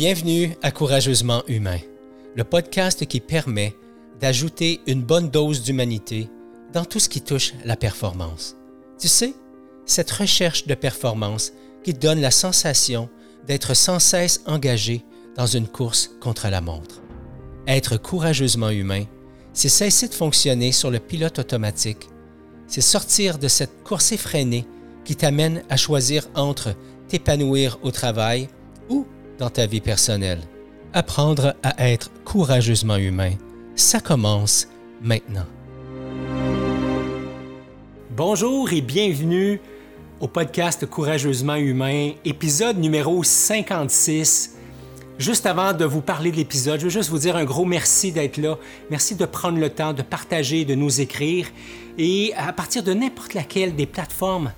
Bienvenue à Courageusement Humain, le podcast qui permet d'ajouter une bonne dose d'humanité dans tout ce qui touche la performance. Tu sais, cette recherche de performance qui donne la sensation d'être sans cesse engagé dans une course contre la montre. Être courageusement humain, c'est cesser de fonctionner sur le pilote automatique, c'est sortir de cette course effrénée qui t'amène à choisir entre t'épanouir au travail dans ta vie personnelle. Apprendre à être courageusement humain, ça commence maintenant. Bonjour et bienvenue au podcast Courageusement humain, épisode numéro 56. Juste avant de vous parler de l'épisode, je veux juste vous dire un gros merci d'être là. Merci de prendre le temps de partager, de nous écrire. Et à partir de n'importe laquelle des plateformes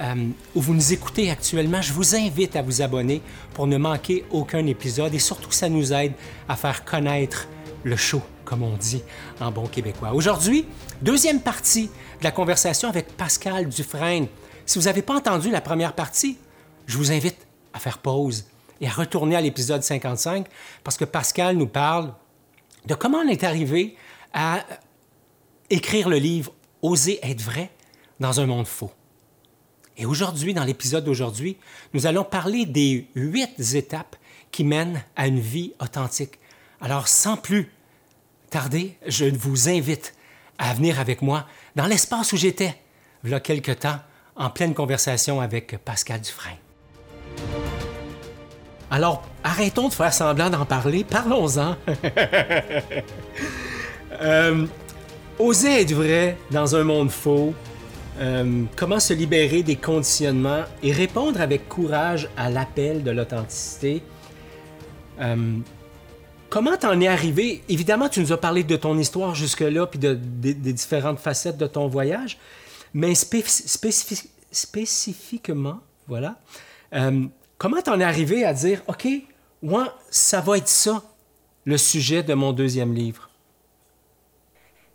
euh, où vous nous écoutez actuellement, je vous invite à vous abonner pour ne manquer aucun épisode et surtout ça nous aide à faire connaître le show, comme on dit en bon québécois. Aujourd'hui, deuxième partie de la conversation avec Pascal Dufresne. Si vous n'avez pas entendu la première partie, je vous invite à faire pause et à retourner à l'épisode 55 parce que Pascal nous parle de comment on est arrivé à écrire le livre Oser être vrai dans un monde faux. Et aujourd'hui, dans l'épisode d'aujourd'hui, nous allons parler des huit étapes qui mènent à une vie authentique. Alors, sans plus tarder, je vous invite à venir avec moi dans l'espace où j'étais, il y a quelque temps, en pleine conversation avec Pascal Dufresne. Alors, arrêtons de faire semblant d'en parler, parlons-en. euh, oser être vrai dans un monde faux, euh, comment se libérer des conditionnements et répondre avec courage à l'appel de l'authenticité? Euh, comment t'en es arrivé? Évidemment, tu nous as parlé de ton histoire jusque-là, puis de, des différentes facettes de ton voyage, mais spécifiquement, voilà, euh, comment t'en es arrivé à dire, OK, moi, ça va être ça, le sujet de mon deuxième livre?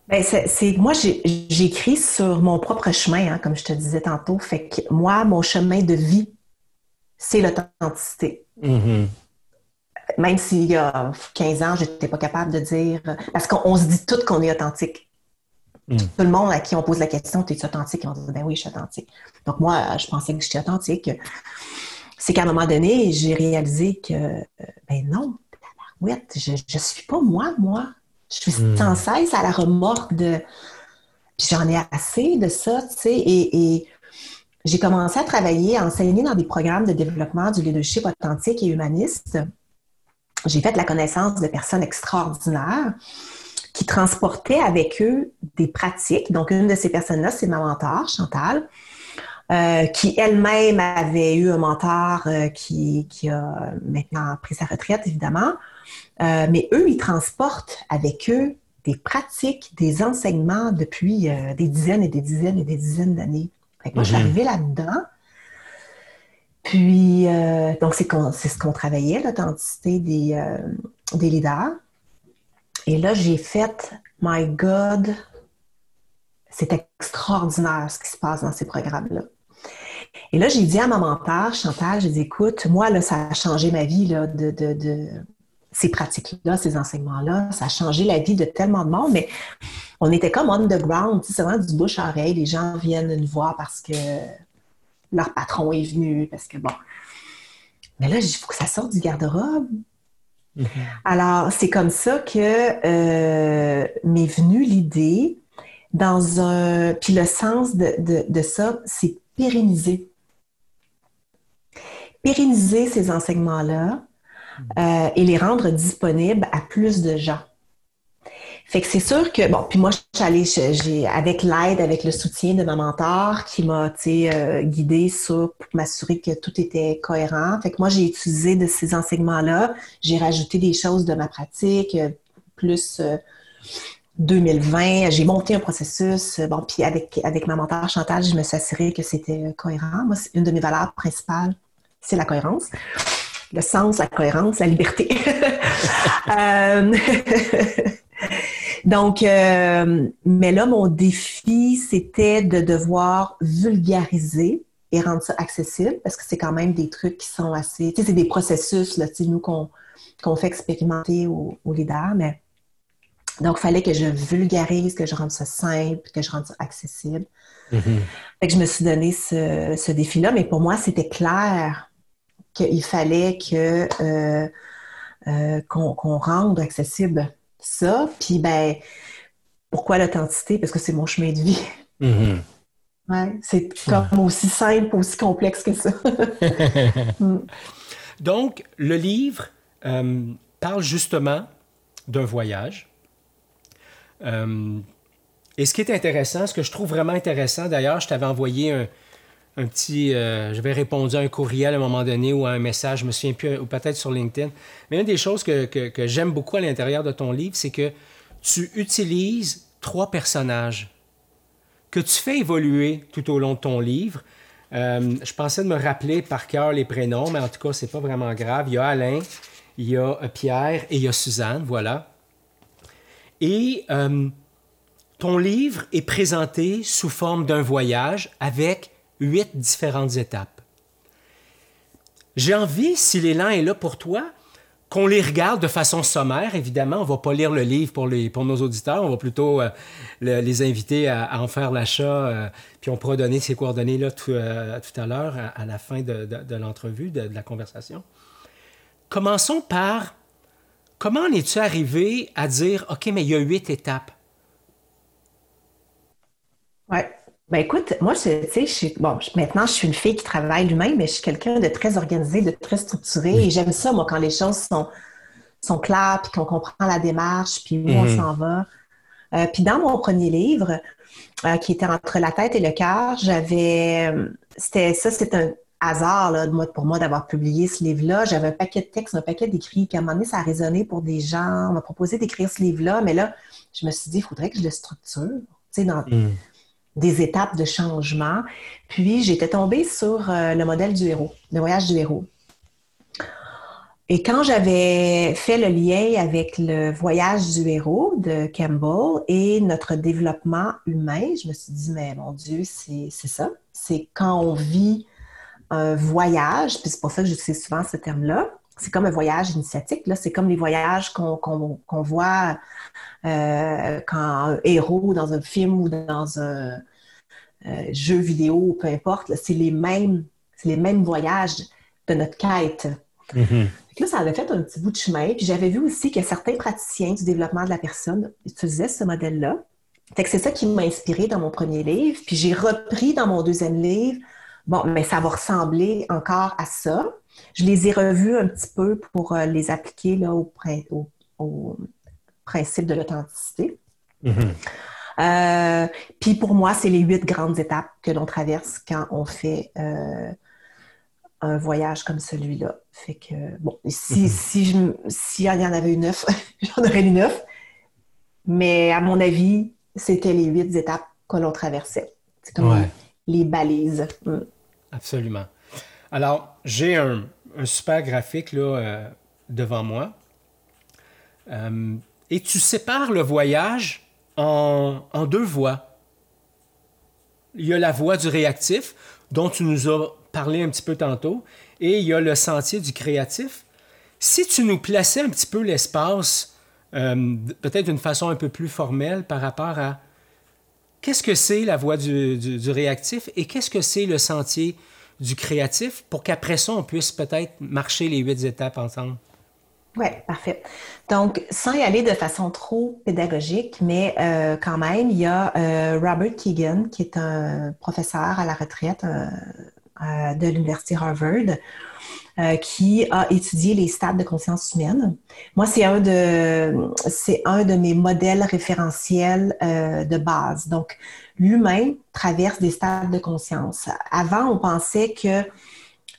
Ben, c'est moi j'écris sur mon propre chemin, hein, comme je te disais tantôt. Fait que moi, mon chemin de vie, c'est l'authenticité. Mm-hmm. Même s'il y a 15 ans, je n'étais pas capable de dire. Parce qu'on se dit tout qu'on est authentique. Mm. Tout le monde à qui on pose la question, es-tu authentique? on dit, ben oui, je suis authentique. Donc moi, je pensais que j'étais authentique. C'est qu'à un moment donné, j'ai réalisé que, ben non, je ne suis pas moi, moi. Je suis hmm. sans cesse à la remorque de. J'en ai assez de ça, tu sais. Et, j'ai commencé à travailler, à enseigner dans des programmes de développement du leadership authentique et humaniste. J'ai fait la connaissance de personnes extraordinaires qui transportaient avec eux des pratiques. Donc, une de ces personnes-là, c'est ma mentor, Chantal, euh, qui elle-même avait eu un mentor euh, qui, qui, a maintenant pris sa retraite, évidemment. Euh, mais eux, ils transportent avec eux des pratiques, des enseignements depuis des dizaines et des dizaines et des dizaines d'années. Moi, je suis mhm. arrivée là-dedans. Puis, donc, c'est, ce qu'on travaillait, l'authenticité des, des leaders. Et là, j'ai fait, my God, c'est extraordinaire ce qui se passe dans ces programmes-là. Et là, j'ai dit à ma mentor, Chantal, j'ai dit, écoute, moi, là, ça a changé ma vie là, de, ces pratiques-là, ces enseignements-là, ça a changé la vie de tellement de monde, mais on était comme underground, c'est vraiment du bouche à oreille. Les gens viennent nous voir parce que leur patron est venu, parce que bon. Mais là, il faut que ça sorte du garde-robe. Mm-hmm. Alors, c'est comme ça que euh, m'est venue l'idée dans un. Puis le sens de, de ça, c'est pérenniser. Pérenniser ces enseignements-là, euh, et les rendre disponibles à plus de gens. Fait que c'est sûr que, bon, puis moi, je suis allée, avec l'aide, avec le soutien de ma mentor qui m'a, tu euh, guidée sur, pour m'assurer que tout était cohérent. Fait que moi, j'ai utilisé de ces enseignements-là, j'ai rajouté des choses de ma pratique, euh, plus 2020, j'ai monté un processus. Bon, puis avec, avec ma mentor Chantal, je me suis assurée que c'était cohérent. Moi, une de mes valeurs principales, c'est la cohérence le sens, la cohérence, la liberté. Euh, donc, euh, mais là, mon défi, c'était de devoir vulgariser et rendre ça accessible parce que c'est quand même des trucs qui sont assez. Tu sais, c'est des processus, là, tu sais, nous, qu'on fait expérimenter aux, leaders, mais. Donc, il fallait que je vulgarise, que je rende ça simple, que je rende ça accessible. Mm-hmm. Fait que je me suis donné ce, défi-là, mais pour moi, c'était clair qu'il fallait que euh, euh, qu'on rende accessible ça. Puis, ben, pourquoi l'authenticité? Parce que c'est mon chemin de vie. Mm-hmm. Ouais, c'est comme aussi simple, aussi complexe que ça. Mm. Donc, le livre euh, parle justement d'un voyage. Euh, et ce qui est intéressant, ce que je trouve vraiment intéressant, d'ailleurs, je t'avais envoyé un, petit. Euh, j'avais répondu à un courriel à un moment donné ou à un message, je me souviens plus, ou peut-être sur LinkedIn. Mais une des choses que, j'aime beaucoup à l'intérieur de ton livre, c'est que tu utilises trois personnages que tu fais évoluer tout au long de ton livre. Euh, je pensais de me rappeler par cœur les prénoms, mais en tout cas, c'est pas vraiment grave. Il y a Alain, il y a euh, Pierre et il y a Suzanne, voilà. Et euh, ton livre est présenté sous forme d'un voyage avec huit différentes étapes. J'ai envie, si l'élan est là pour toi, qu'on les regarde de façon sommaire, évidemment. On va pas lire le livre pour, les, pour nos auditeurs. On va plutôt euh, les inviter à, en faire l'achat. Euh, puis on pourra donner ces coordonnées là tout, euh, à l'heure, à, la fin de, l'entrevue, de, la conversation. Commençons par comment en es-tu arrivé à dire OK, mais il y a huit étapes? Ouais. Ben écoute, moi, tu sais, bon, maintenant, je suis une fille qui travaille l'humain, mais je suis quelqu'un de très organisé, de très structuré. Et j'aime ça, moi, quand les choses sont, sont claires, puis qu'on comprend la démarche, puis où on mhm. s'en va. Euh, puis dans mon premier livre, euh, qui était entre la tête et le cœur, j'avais, c'était ça, c'est un hasard là, pour moi d'avoir publié ce livre-là. J'avais un paquet de textes, un paquet d'écrits, puis à un moment donné, ça a résonné pour des gens. On m'a proposé d'écrire ce livre-là, mais là, je me suis dit, il faudrait que je le structure. Tu sais, dans, mhm des étapes de changement. Puis j'étais tombée sur euh, le modèle du héros, le voyage du héros. Et quand j'avais fait le lien avec le voyage du héros de Campbell et notre développement humain, je me suis dit, mais mon Dieu, c'est ça. C'est quand on vit un voyage, puis c'est pour ça que j'utilise souvent ce terme-là, c'est comme un voyage initiatique. Là, c'est comme les voyages qu'on voit euh, quand un héros dans un film ou dans un euh, jeu vidéo, peu importe. C'est les mêmes, les mêmes voyages de notre quête. Mm-hmm. Là, ça avait fait un petit bout de chemin. Puis j'avais vu aussi que certains praticiens du développement de la personne utilisaient ce modèle-là. c'est ça qui m'a inspiré dans mon premier livre. Puis j'ai repris dans mon deuxième livre. Bon, mais ça va ressembler encore à ça. Je les ai revus un petit peu pour euh, les appliquer là, au, principe de l'authenticité. Mm-hmm. Euh, puis pour moi, c'est les huit grandes étapes que l'on traverse quand on fait euh, un voyage comme celui-là. Fait que, bon, si, mm-hmm. si, y en avait une neuf, j'en aurais une neuf. Mais à mon avis, c'était les huit étapes que l'on traversait. C'est comme les balises. Mm. Absolument. Alors, j'ai un, super graphique euh, devant moi. Euh, et tu sépares le voyage en, en, deux voies. Il y a la voie du réactif, dont tu nous as parlé un petit peu tantôt, et il y a le sentier du créatif. Si tu nous plaçais un petit peu l'espace, euh, peut-être d'une façon un peu plus formelle par rapport à qu'est-ce que c'est la voie du, réactif et qu'est-ce que c'est le sentier du créatif pour qu'après ça, on puisse peut-être marcher les huit étapes ensemble? Oui, parfait. Donc, sans y aller de façon trop pédagogique, mais euh, quand même, il y a euh, Robert Keegan, qui est un professeur à la retraite euh, de l'Université Harvard, qui a étudié les stades de conscience humaine. Moi, c'est un de, c'est un de mes modèles référentiels de base. Donc, l'humain traverse des stades de conscience. Avant, on pensait que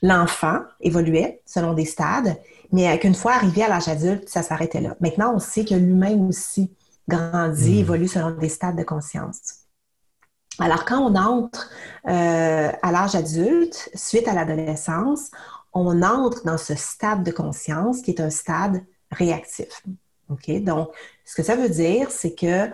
l'enfant évoluait selon des stades, mais qu'une fois arrivé à l'âge adulte, ça s'arrêtait là. Maintenant, on sait que l'humain aussi grandit, hmm. évolue selon des stades de conscience. Alors, quand on entre euh, à l'âge adulte, suite à l'adolescence, on entre dans ce stade de conscience qui est un stade réactif. Donc, ce que ça veut dire, c'est que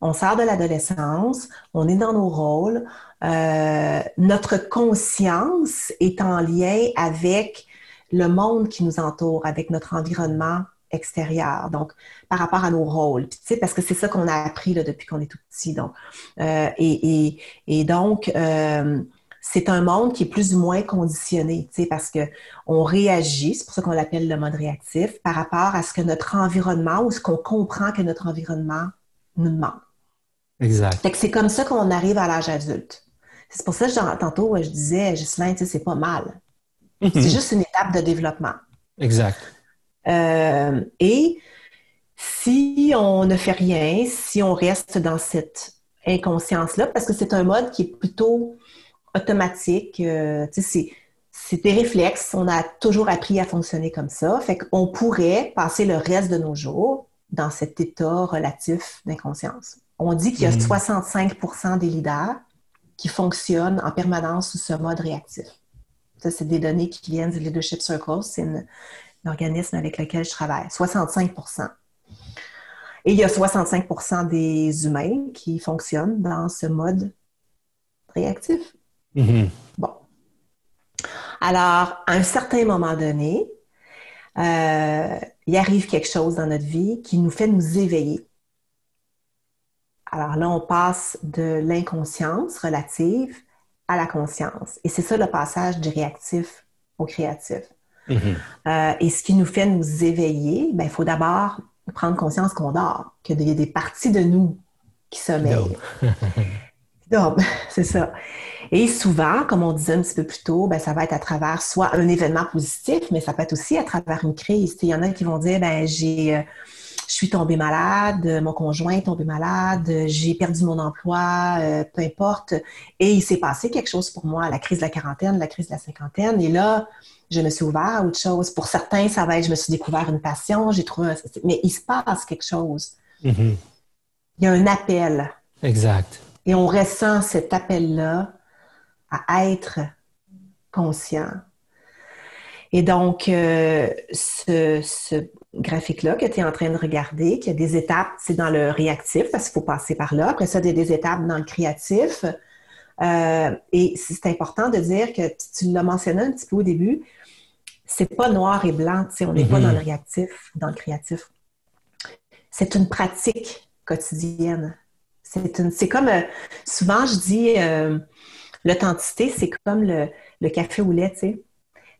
on sort de l'adolescence, on est dans nos rôles, euh, notre conscience est en lien avec le monde qui nous entoure, avec notre environnement extérieur, donc par rapport à nos rôles, parce que c'est ça qu'on a appris depuis qu'on est tout petit. Donc, euh, et, donc, euh, c'est un monde qui est plus ou moins conditionné, tu sais, parce que on réagit, c'est pour ça qu'on l'appelle le mode réactif, par rapport à ce que notre environnement ou ce qu'on comprend que notre environnement nous demande. Exact. Fait que c'est comme ça qu'on arrive à l'âge adulte. C'est pour ça que tantôt, je disais, sais, c'est pas mal. C'est juste une étape de développement. Exact. Euh, et si on ne fait rien, si on reste dans cette inconscience-là, parce que c'est un mode qui est plutôt automatique, euh, c'est des réflexes. On a toujours appris à fonctionner comme ça. Fait qu'on pourrait passer le reste de nos jours dans cet état relatif d'inconscience. On dit qu'il y a 65 mhm. des leaders qui fonctionnent en permanence sous ce mode réactif. Ça, c'est des données qui viennent du Leadership Circle. C'est l'organisme avec lequel je travaille. 65% Et il y a 65% des humains qui fonctionnent dans ce mode réactif. Mhm. Bon. Alors, à un certain moment donné, euh, il arrive quelque chose dans notre vie qui nous fait nous éveiller. Alors là, on passe de l'inconscience relative à la conscience. Et c'est ça le passage du réactif au créatif. Mm-hmm. Euh, et ce qui nous fait nous éveiller, ben, il faut d'abord prendre conscience qu'on dort, qu'il y a des parties de nous qui sommeillent. Donc, c'est ça. Et souvent, comme on disait un petit peu plus tôt, ben, ça va être à travers soit un événement positif, mais ça peut être aussi à travers une crise. Il y en a qui vont dire, ben, j'ai euh, je suis tombée malade, mon conjoint est tombé malade, j'ai perdu mon emploi, euh, peu importe. Et il s'est passé quelque chose pour moi, la crise de la quarantaine, la crise de la cinquantaine. Et là, je me suis ouvert à autre chose. Pour certains, ça va être, je me suis découvert une passion, j'ai trouvé un... Mais il se passe quelque chose. Mm-hmm. Il y a un appel. Exact. Et on ressent cet appel-là à être conscient. Et donc, euh, ce, ce, graphique-là que tu es en train de regarder, qu'il y a des étapes, c'est dans le réactif, parce qu'il faut passer par là. Après ça, il y a des étapes dans le créatif. Euh, et c'est important de dire que tu l'as mentionné un petit peu au début, c'est pas noir et blanc, tu sais, on n'est pas dans le mm-hmm. réactif, dans le créatif. C'est une pratique quotidienne. C'est une, c'est comme, euh, souvent je dis, euh, l'authenticité, c'est comme le, le café au lait, tu sais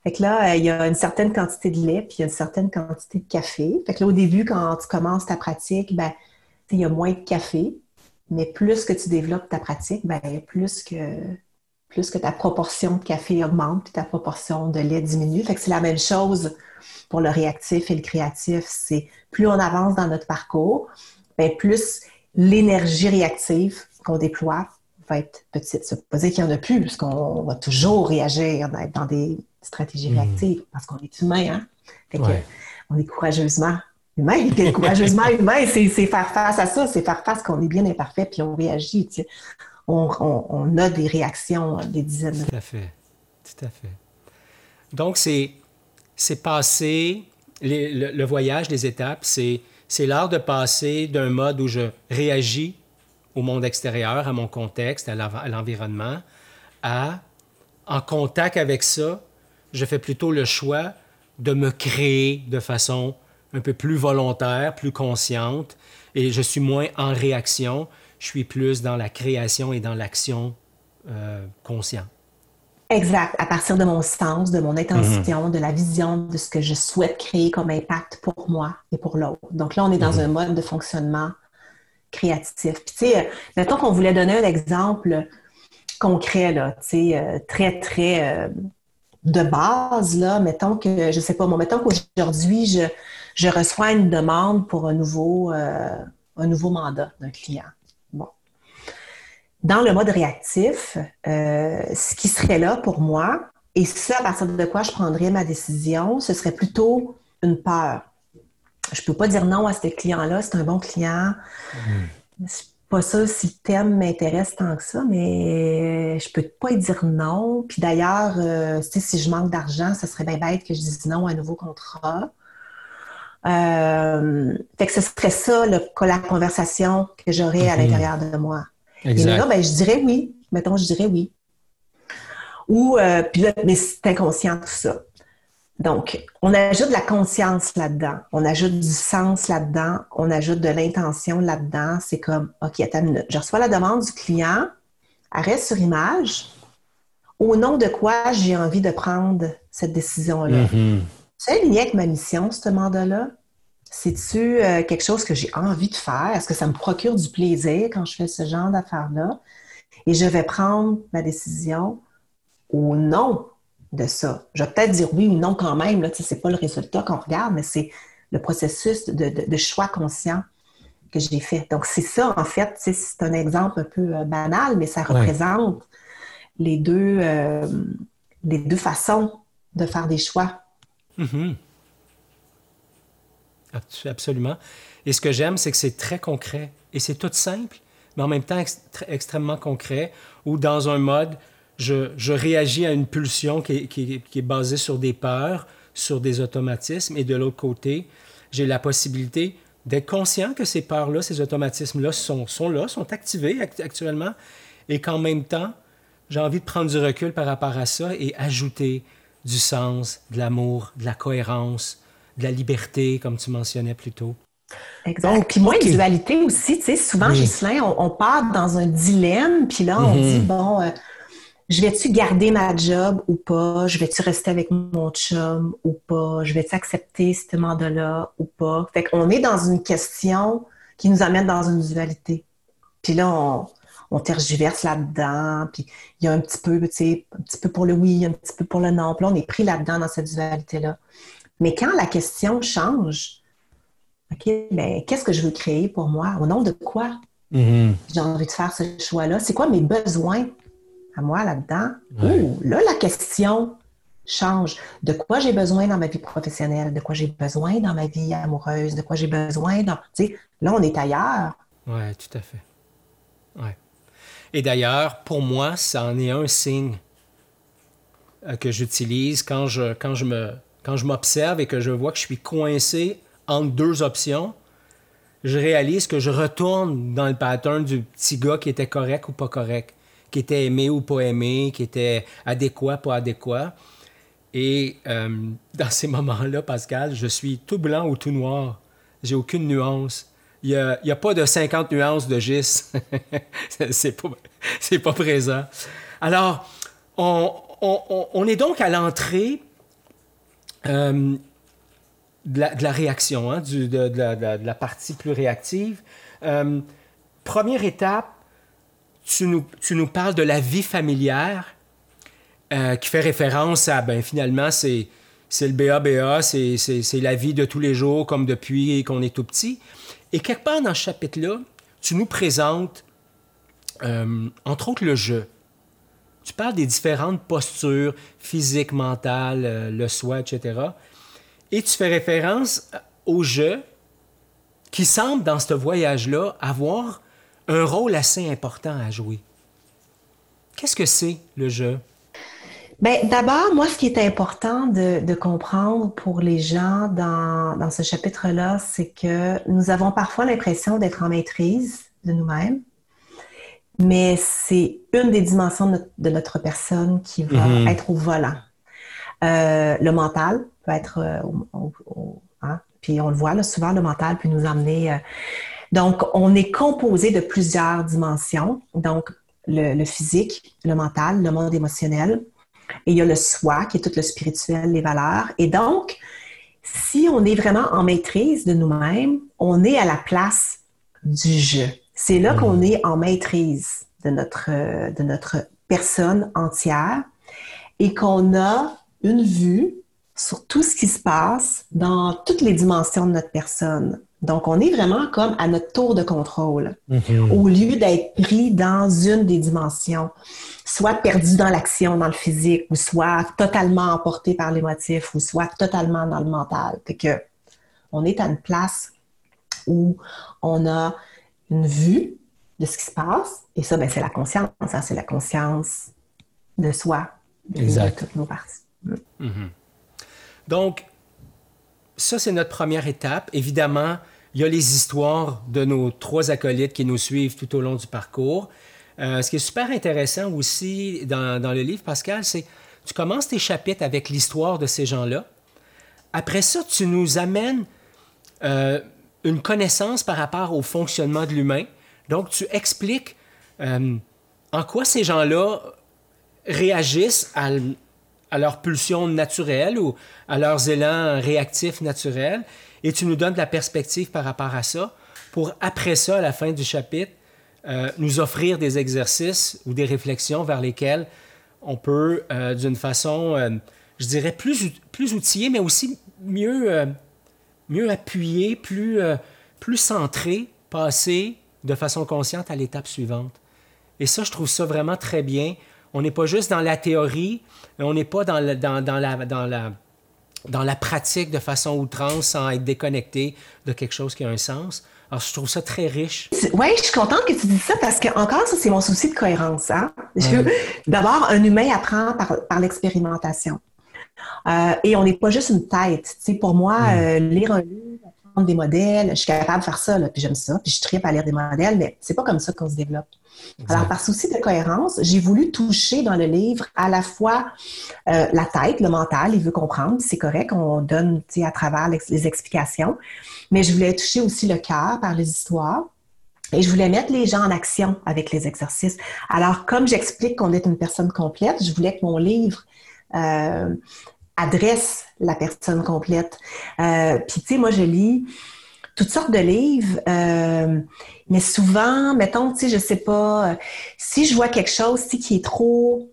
fait que là, euh, il y a une certaine quantité de lait, puis il y a une certaine quantité de café. Fait que là, au début, quand tu commences ta pratique, ben, il y a moins de café, mais plus que tu développes ta pratique, ben, plus que plus que ta proportion de café augmente, puis ta proportion de lait diminue. Fait que c'est la même chose pour le réactif et le créatif. C'est plus on avance dans notre parcours, ben, plus l'énergie réactive qu'on déploie va être petite. Ça veut pas dire qu'il n'y en a plus, puisqu'on va toujours réagir, être dans des stratégie hmm. réactive, parce qu'on est humain, hein? Fait que, on est courageusement humain. courageusement humain, c'est faire face à ça, c'est faire face qu'on est bien imparfait, puis on réagit. Tu sais. on, on, on, a des réactions, des dizaines. Tout à fait. Tout à fait. Donc, c'est passer, le, le, voyage, les étapes, c'est l'art de passer d'un mode où je réagis au monde extérieur, à mon contexte, à l'environnement, à, en contact avec ça, je fais plutôt le choix de me créer de façon un peu plus volontaire, plus consciente, et je suis moins en réaction, je suis plus dans la création et dans l'action euh, consciente. Exact, à partir de mon sens, de mon intention, de la vision de ce que je souhaite créer comme impact pour moi et pour l'autre. Donc là, on est dans mhm. un mode de fonctionnement créatif. Puis tu sais, mettons qu'on voulait donner un exemple concret, là, tu sais, euh, très, très... Euh, de base, là, mettons que, je sais pas, mettons qu'aujourd'hui, je, je reçois une demande pour un nouveau, euh, un nouveau mandat d'un client. Bon. Dans le mode réactif, euh, ce qui serait là pour moi, et ça, à partir de quoi je prendrais ma décision, ce serait plutôt une peur. Je peux pas dire non à ce client-là, c'est un bon client. Mmh pas ça si le thème m'intéresse tant que ça, mais je peux pas dire non. Puis d'ailleurs, euh, si je manque d'argent, ce serait bien bête que je dise non à un nouveau contrat. Euh, fait que ce serait ça, le, la conversation que j'aurais à mhm. l'intérieur de moi. Et là, ben, je dirais oui. Mettons, je dirais oui. Ou, euh, puis là, mais c'est inconscient tout ça. Donc, on ajoute de la conscience là-dedans, on ajoute du sens là-dedans, on ajoute de l'intention là-dedans. C'est comme, OK, attends une minute. Je reçois la demande du client, arrêt sur image. Au nom de quoi j'ai envie de prendre cette décision-là? Mm-hmm. C'est aligné avec ma mission, ce mandat-là? C'est-tu euh, quelque chose que j'ai envie de faire? Est-ce que ça me procure du plaisir quand je fais ce genre d'affaires-là? Et je vais prendre ma décision au nom de ça. Je vais peut-être dire oui ou non quand même, ce n'est pas le résultat qu'on regarde, mais c'est le processus de, choix conscient que j'ai fait. Donc, c'est ça, en fait, c'est un exemple un peu euh, banal, mais ça représente les, deux, euh, les deux façons de faire des choix. Mm-hmm. Absolument. Et ce que j'aime, c'est que c'est très concret et c'est tout simple, mais en même temps extrêmement concret, ou dans un mode je, réagis à une pulsion qui est, basée sur des peurs, sur des automatismes, et de l'autre côté, j'ai la possibilité d'être conscient que ces peurs-là, ces automatismes-là sont, sont là, sont activés actuellement, et qu'en même temps, j'ai envie de prendre du recul par rapport à ça et ajouter du sens, de l'amour, de la cohérence, de la liberté, comme tu mentionnais plus tôt. Exact. puis moi, dualité aussi, tu sais, souvent, oui. on, part dans un dilemme, puis là, on mm-hmm. dit, bon, euh, je vais-tu garder ma job ou pas? Je vais-tu rester avec mon chum ou pas? Je vais-tu accepter ce mandat-là ou pas? Fait qu'on est dans une question qui nous amène dans une dualité. Puis là, on, on tergiverse là-dedans, puis il y a un petit peu, tu sais, un petit peu pour le oui, un petit peu pour le non. Puis là, on est pris là-dedans dans cette dualité-là. Mais quand la question change, OK, bien, qu'est-ce que je veux créer pour moi? Au nom de quoi? Mm-hmm. J'ai envie de faire ce choix-là. C'est quoi mes besoins? À moi là-dedans, là, la question change. De quoi j'ai besoin dans ma vie professionnelle, de quoi j'ai besoin dans ma vie amoureuse, de quoi j'ai besoin dans. Tu sais, là, on est ailleurs. Oui, tout à fait. Ouais. Et d'ailleurs, pour moi, ça en est un signe euh, que j'utilise quand je, quand je me quand je m'observe et que je vois que je suis coincé entre deux options, je réalise que je retourne dans le pattern du petit gars qui était correct ou pas correct qui était aimé ou pas aimé, qui était adéquat, pas adéquat. Et euh, dans ces moments-là, Pascal, je suis tout blanc ou tout noir. J'ai aucune nuance. Il n'y a, pas de 50 nuances de gis. c'est pas, pas présent. Alors, on, est donc à l'entrée euh, de, la, réaction, hein, de, la, partie plus réactive. Euh, première étape, tu nous, tu nous parles de la vie familière euh, qui fait référence à, ben finalement, c'est, c'est le BABA, c'est, c'est, la vie de tous les jours comme depuis qu'on est tout petit. Et quelque part dans ce chapitre-là, tu nous présentes, euh, entre autres, le jeu. Tu parles des différentes postures physiques, mentales, euh, le soi, etc. Et tu fais référence au jeu qui semble, dans ce voyage-là, avoir un rôle assez important à jouer. Qu'est-ce que c'est le jeu? Bien, d'abord, moi, ce qui est important de, comprendre pour les gens dans, dans ce chapitre-là, c'est que nous avons parfois l'impression d'être en maîtrise de nous-mêmes, mais c'est une des dimensions de notre, personne qui va mm-hmm. être au volant. Euh, le mental peut être euh, au, hein, puis on le voit là, souvent, le mental peut nous amener euh, donc, on est composé de plusieurs dimensions. Donc, le, physique, le mental, le monde émotionnel. Et il y a le soi, qui est tout le spirituel, les valeurs. Et donc, si on est vraiment en maîtrise de nous-mêmes, on est à la place du jeu. C'est là qu'on mmh. est en maîtrise de notre, de notre personne entière et qu'on a une vue sur tout ce qui se passe dans toutes les dimensions de notre personne. Donc, on est vraiment comme à notre tour de contrôle, mhm. au lieu d'être pris dans une des dimensions, soit perdu dans l'action, dans le physique, ou soit totalement emporté par l'émotif, ou soit totalement dans le mental. Fait que on est à une place où on a une vue de ce qui se passe, et ça, ben, c'est la conscience, hein, c'est la conscience de soi, de, toutes nos parties. Mhm. Donc, ça, c'est notre première étape. Évidemment, il y a les histoires de nos trois acolytes qui nous suivent tout au long du parcours. Euh, ce qui est super intéressant aussi dans, le livre, Pascal, c'est tu commences tes chapitres avec l'histoire de ces gens-là. Après ça, tu nous amènes euh, une connaissance par rapport au fonctionnement de l'humain. Donc, tu expliques euh, en quoi ces gens-là réagissent à, à leur pulsion naturelle ou à leurs élans réactifs naturels. Et tu nous donnes de la perspective par rapport à ça pour, après ça, à la fin du chapitre, euh, nous offrir des exercices ou des réflexions vers lesquelles on peut, euh, d'une façon, euh, je dirais, plus, plus outillée, mais aussi mieux, mieux appuyée, plus, plus centrée, passer de façon consciente à l'étape suivante. Et ça, je trouve ça vraiment très bien. On n'est pas juste dans la théorie, on n'est pas dans, dans, la, dans la pratique de façon outrance sans être déconnecté de quelque chose qui a un sens. Alors, je trouve ça très riche. Oui, je suis contente que tu dises ça parce que, encore, ça, c'est mon souci de cohérence. Hein? D'abord, un humain apprend par, par l'expérimentation. Euh, et on n'est pas juste une tête. Tu sais, pour moi, euh, lire un livre, des modèles, je suis capable de faire ça, là, puis j'aime ça, puis je tripe à lire des modèles, mais c'est pas comme ça qu'on se développe. Alors, par souci de cohérence, j'ai voulu toucher dans le livre à la fois euh, la tête, le mental, il veut comprendre, c'est correct, on donne à travers les explications, mais je voulais toucher aussi le cœur par les histoires. Et je voulais mettre les gens en action avec les exercices. Alors, comme j'explique qu'on est une personne complète, je voulais que mon livre euh, adresse la personne complète. Euh, Puis, tu sais, moi, je lis toutes sortes de livres, euh, mais souvent, mettons, tu sais, je sais pas, euh, si je vois quelque chose qui est trop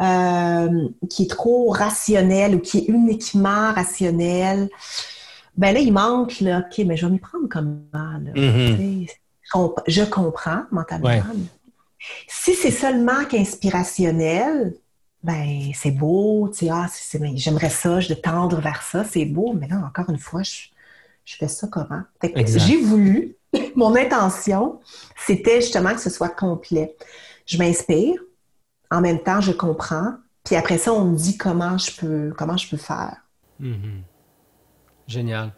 euh, qui est trop rationnel ou qui est uniquement rationnel, ben là, il manque, là, OK, mais je vais m'y prendre comment, là? Mm-hmm. Je comprends mentalement. Si c'est seulement qu'inspirationnel, ben c'est beau, tu sais, ah, j'aimerais ça, je de tendre vers ça, c'est beau, mais là, encore une fois, je, je fais ça comment? J'ai voulu, mon intention, c'était justement que ce soit complet. Je m'inspire, en même temps, je comprends, puis après ça, on me dit comment je peux, comment je peux faire. Mm-hmm. Génial.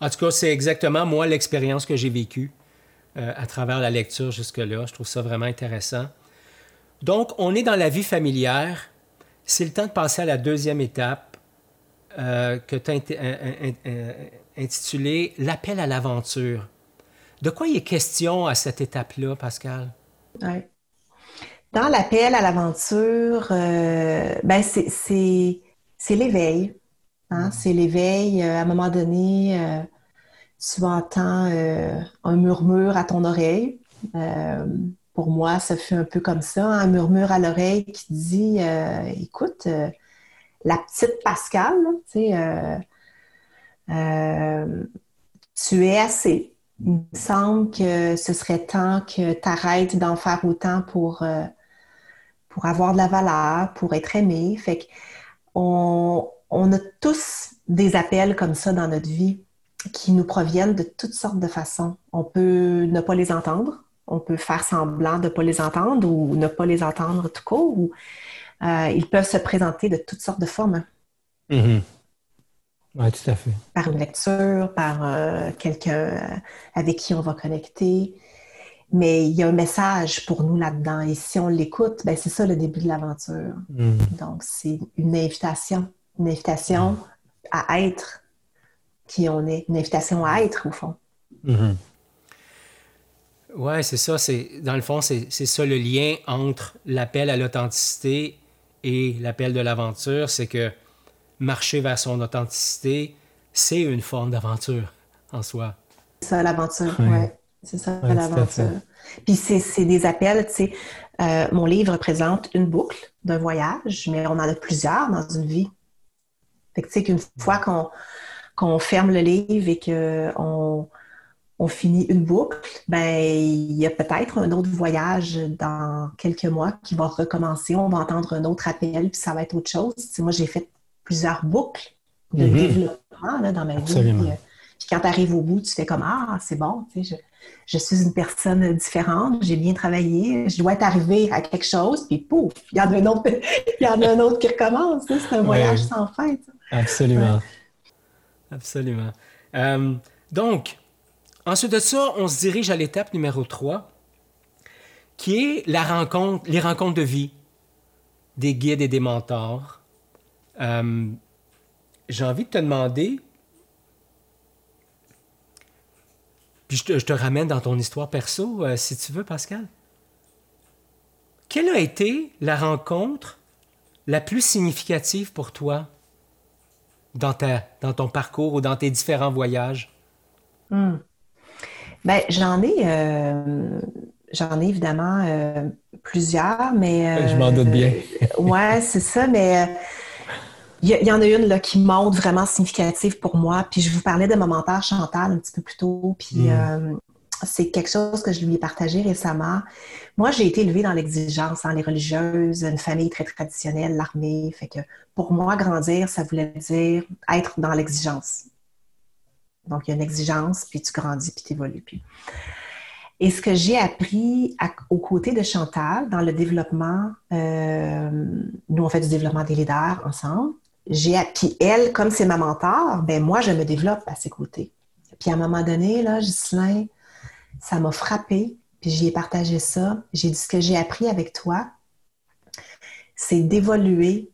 En tout cas, c'est exactement moi l'expérience que j'ai vécue euh, à travers la lecture jusque-là. Je trouve ça vraiment intéressant. Donc, on est dans la vie familière. C'est le temps de passer à la deuxième étape euh, que tu as intitulé L'appel à l'aventure. De quoi il est question à cette étape-là, Pascal? Ouais. Dans l'appel à l'aventure, euh, ben c'est l'éveil. Hein? C'est l'éveil. Euh, à un moment donné, euh, tu entends un murmure à ton oreille. Pour moi, ça fait un peu comme ça, un murmure à l'oreille qui dit Écoute, la petite Pascal, euh, tu es assez. Il me semble que ce serait temps que tu arrêtes d'en faire autant pour, euh, pour avoir de la valeur, pour être aimé. Fait qu'on on a tous des appels comme ça dans notre vie qui nous proviennent de toutes sortes de façons. On peut ne pas les entendre, on peut faire semblant de ne pas les entendre ou ne pas les entendre tout court. Ou, euh, ils peuvent se présenter de toutes sortes de formes. Mm-hmm. Oui, tout à fait. Par une lecture, par euh, quelqu'un euh, avec qui on va connecter. Mais il y a un message pour nous là-dedans. Et si on l'écoute, ben c'est ça le début de l'aventure. Mm. Donc, c'est une invitation. Une invitation mm. à être qui on est. Une invitation à être, au fond. Mm-hmm. Oui, c'est ça. C'est, dans le fond, c'est, c'est ça le lien entre l'appel à l'authenticité et l'appel de l'aventure. C'est que marcher vers son authenticité, c'est une forme d'aventure en soi. C'est ça l'aventure, oui. C'est ça l'aventure. Puis c'est des appels, tu sais. Euh, mon livre représente une boucle d'un voyage, mais on en a plusieurs dans une vie. Fait que tu sais qu'une fois qu'on ferme le livre et qu'on on finit une boucle, ben il y a peut-être un autre voyage dans quelques mois qui va recommencer. On va entendre un autre appel, puis ça va être autre chose. moi, j'ai fait plusieurs boucles de mhm. développement dans ma vie. Euh, puis, quand tu arrives au bout, tu fais comme Ah, c'est bon, tu sais, je, suis une personne différente, j'ai bien travaillé, je dois être arrivé à quelque chose, puis pouf, il y en a un autre, il y en a un autre qui recommence. C'est un voyage sans fin. Absolument. Absolument. Euh, donc, ensuite de ça, on se dirige à l'étape numéro 3, qui est la rencontre, les rencontres de vie des guides et des mentors. Euh, j'ai envie de te demander, puis je te, ramène dans ton histoire perso, euh, si tu veux, Pascal. Quelle a été la rencontre la plus significative pour toi dans, ton parcours ou dans tes différents voyages? Hmm. Ben, j'en ai, euh, j'en ai évidemment euh, plusieurs, mais. Je m'en doute bien. ouais, c'est ça, mais il y, en a une là, qui monte vraiment significative pour moi. Puis je vous parlais de mon mentor Chantal un petit peu plus tôt. Puis mm. euh, c'est quelque chose que je lui ai partagé récemment. Moi, j'ai été élevée dans l'exigence, dans hein, les religieuses, une famille très traditionnelle, l'armée. Fait que pour moi, grandir, ça voulait dire être dans l'exigence. Donc, il y a une exigence, puis tu grandis, puis tu évolues. Puis... Et ce que j'ai appris aux côtés de Chantal dans le développement, euh, nous on fait du développement des leaders ensemble, j'ai puis elle, comme c'est ma mentor, ben moi, je me développe à ses côtés. Puis à un moment donné, là, Ghislain, ça m'a frappé, puis j'y ai partagé ça. J'ai dit ce que j'ai appris avec toi, c'est d'évoluer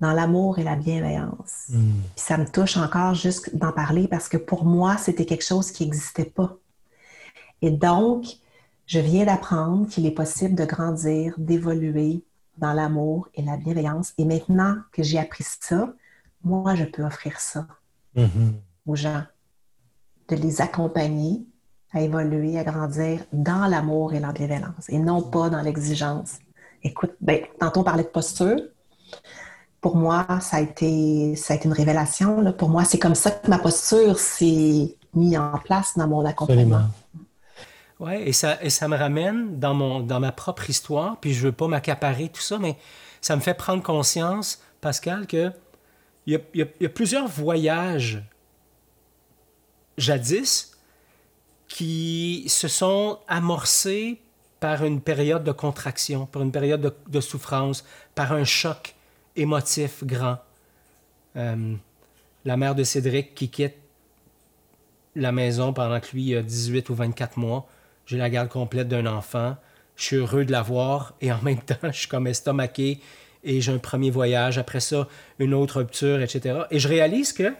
dans l'amour et la bienveillance. Hmm. Puis ça me touche encore juste d'en parler parce que pour moi, c'était quelque chose qui n'existait pas. Et donc, je viens d'apprendre qu'il est possible de grandir, d'évoluer, dans l'amour et la bienveillance. Et maintenant que j'ai appris ça, moi, je peux offrir ça mm-hmm. aux gens, de les accompagner à évoluer, à grandir dans l'amour et la bienveillance et non pas dans l'exigence. Écoute, ben, tantôt on parlait de posture. Pour moi, ça a été, ça a été une révélation. Pour moi, c'est comme ça que ma posture s'est mise en place dans mon accompagnement. Oui, et ça, et ça me ramène dans, mon, dans ma propre histoire, puis je veux pas m'accaparer tout ça, mais ça me fait prendre conscience, Pascal, que il y a, y a, plusieurs voyages jadis qui se sont amorcés par une période de contraction, par une période de, de souffrance, par un choc émotif grand. Euh, la mère de Cédric qui quitte la maison pendant que lui a 18 ou 24 mois j'ai la garde complète d'un enfant, je suis heureux de l'avoir et en même temps, je suis comme estomaqué et j'ai un premier voyage, après ça, une autre rupture, etc. Et je réalise que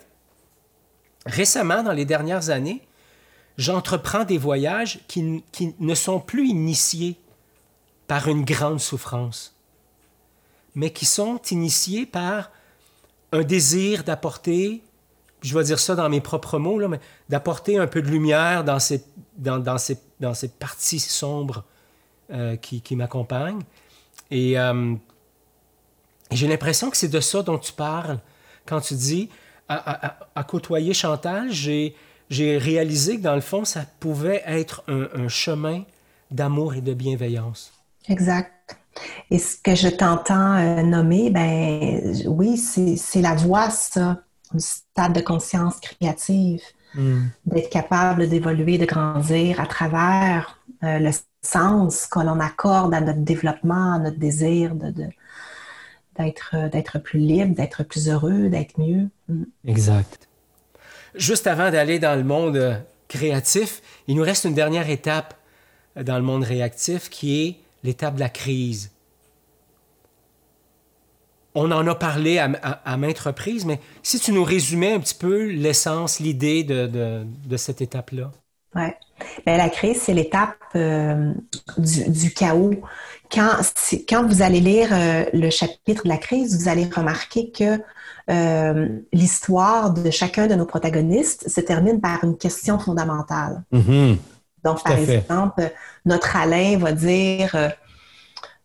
récemment, dans les dernières années, j'entreprends des voyages qui, qui, ne sont plus initiés par une grande souffrance, mais qui sont initiés par un désir d'apporter je vais dire ça dans mes propres mots, là, d'apporter un peu de lumière dans ces, dans, ces, dans ces parties sombres euh, qui, qui m'accompagnent. Et, euh, j'ai l'impression que c'est de ça dont tu parles quand tu dis à, à, côtoyer Chantal, j'ai, j'ai réalisé que dans le fond, ça pouvait être un chemin d'amour et de bienveillance. Exact. Et ce que je t'entends euh, nommer, ben oui, c'est, la voix, ça un stade de conscience créative, hmm. d'être capable d'évoluer, de grandir à travers euh, le sens que l'on accorde à notre développement, à notre désir de, d'être, d'être plus libre, d'être plus heureux, d'être mieux. Hmm. Exact. Juste avant d'aller dans le monde euh, créatif, il nous reste une dernière étape euh, dans le monde réactif qui est l'étape de la crise on en a parlé à, maintes reprises, mais si tu nous résumais un petit peu l'essence, l'idée de, cette étape-là? Oui. Ben, la crise, c'est l'étape euh, du, chaos. Quand, quand vous allez lire euh, le chapitre de la crise, vous allez remarquer que euh, l'histoire de chacun de nos protagonistes se termine par une question fondamentale. Mm-hmm. Donc, par exemple, notre Alain va dire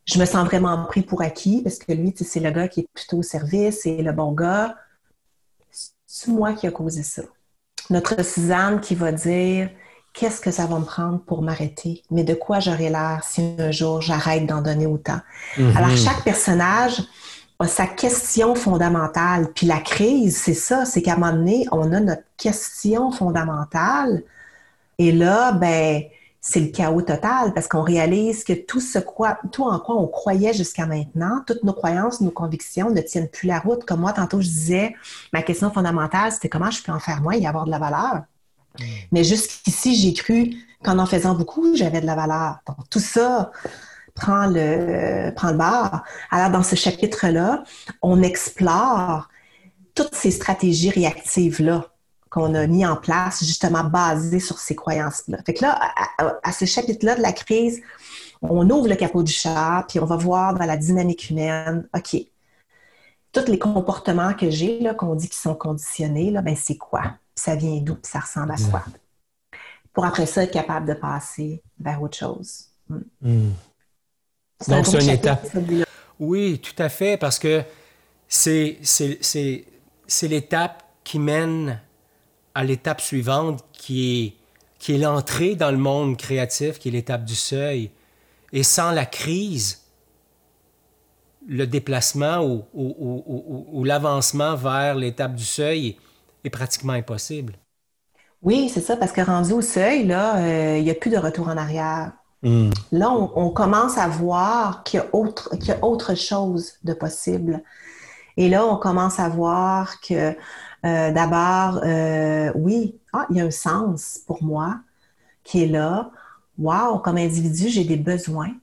je me sens vraiment pris pour acquis parce que lui, c'est le gars qui est plutôt au service, c'est le bon gars. C'est moi qui a causé ça. Notre Suzanne qui va dire qu'est-ce que ça va me prendre pour m'arrêter, mais de quoi j'aurai l'air si un jour j'arrête d'en donner autant. Mm-hmm. Alors, chaque personnage a sa question fondamentale. Puis la crise, c'est ça, c'est qu'à un moment donné, on a notre question fondamentale. Et là, ben, c'est le chaos total parce qu'on réalise que tout ce quoi, tout en quoi on croyait jusqu'à maintenant, toutes nos croyances, nos convictions ne tiennent plus la route. Comme moi, tantôt, je disais, ma question fondamentale, c'était comment je peux en faire moins et avoir de la valeur. Mm. Mais jusqu'ici, j'ai cru qu'en en faisant beaucoup, j'avais de la valeur. Donc, tout ça prend le, prend le bar. Alors, dans ce chapitre-là, on explore toutes ces stratégies réactives-là qu'on a mis en place, justement basées sur ces croyances-là. Fait que là, à, ce chapitre-là de la crise, on ouvre le capot du chat, puis on va voir dans la dynamique humaine, OK, tous les comportements que j'ai, qu'on dit qu'ils sont conditionnés, là, ben c'est quoi? ça vient d'où? ça ressemble à quoi? Pour après ça, être capable de passer vers autre chose. Hmm. Hmm. Donc, c'est une étape. Oui, tout à fait, parce que c'est l'étape qui mène à l'étape suivante qui est, qui est l'entrée dans le monde créatif, qui est l'étape du seuil. Et sans la crise, le déplacement ou, ou, l'avancement vers l'étape du seuil est pratiquement impossible. Oui, c'est ça, parce que rendu au seuil, là, euh, il n'y a plus de retour en arrière. Hmm. Là, on, commence à voir qu'il y, y a autre chose de possible. Et là, on commence à voir que euh, d'abord, euh, oui, ah, il y a un sens pour moi qui est là. Wow, comme individu, j'ai des besoins.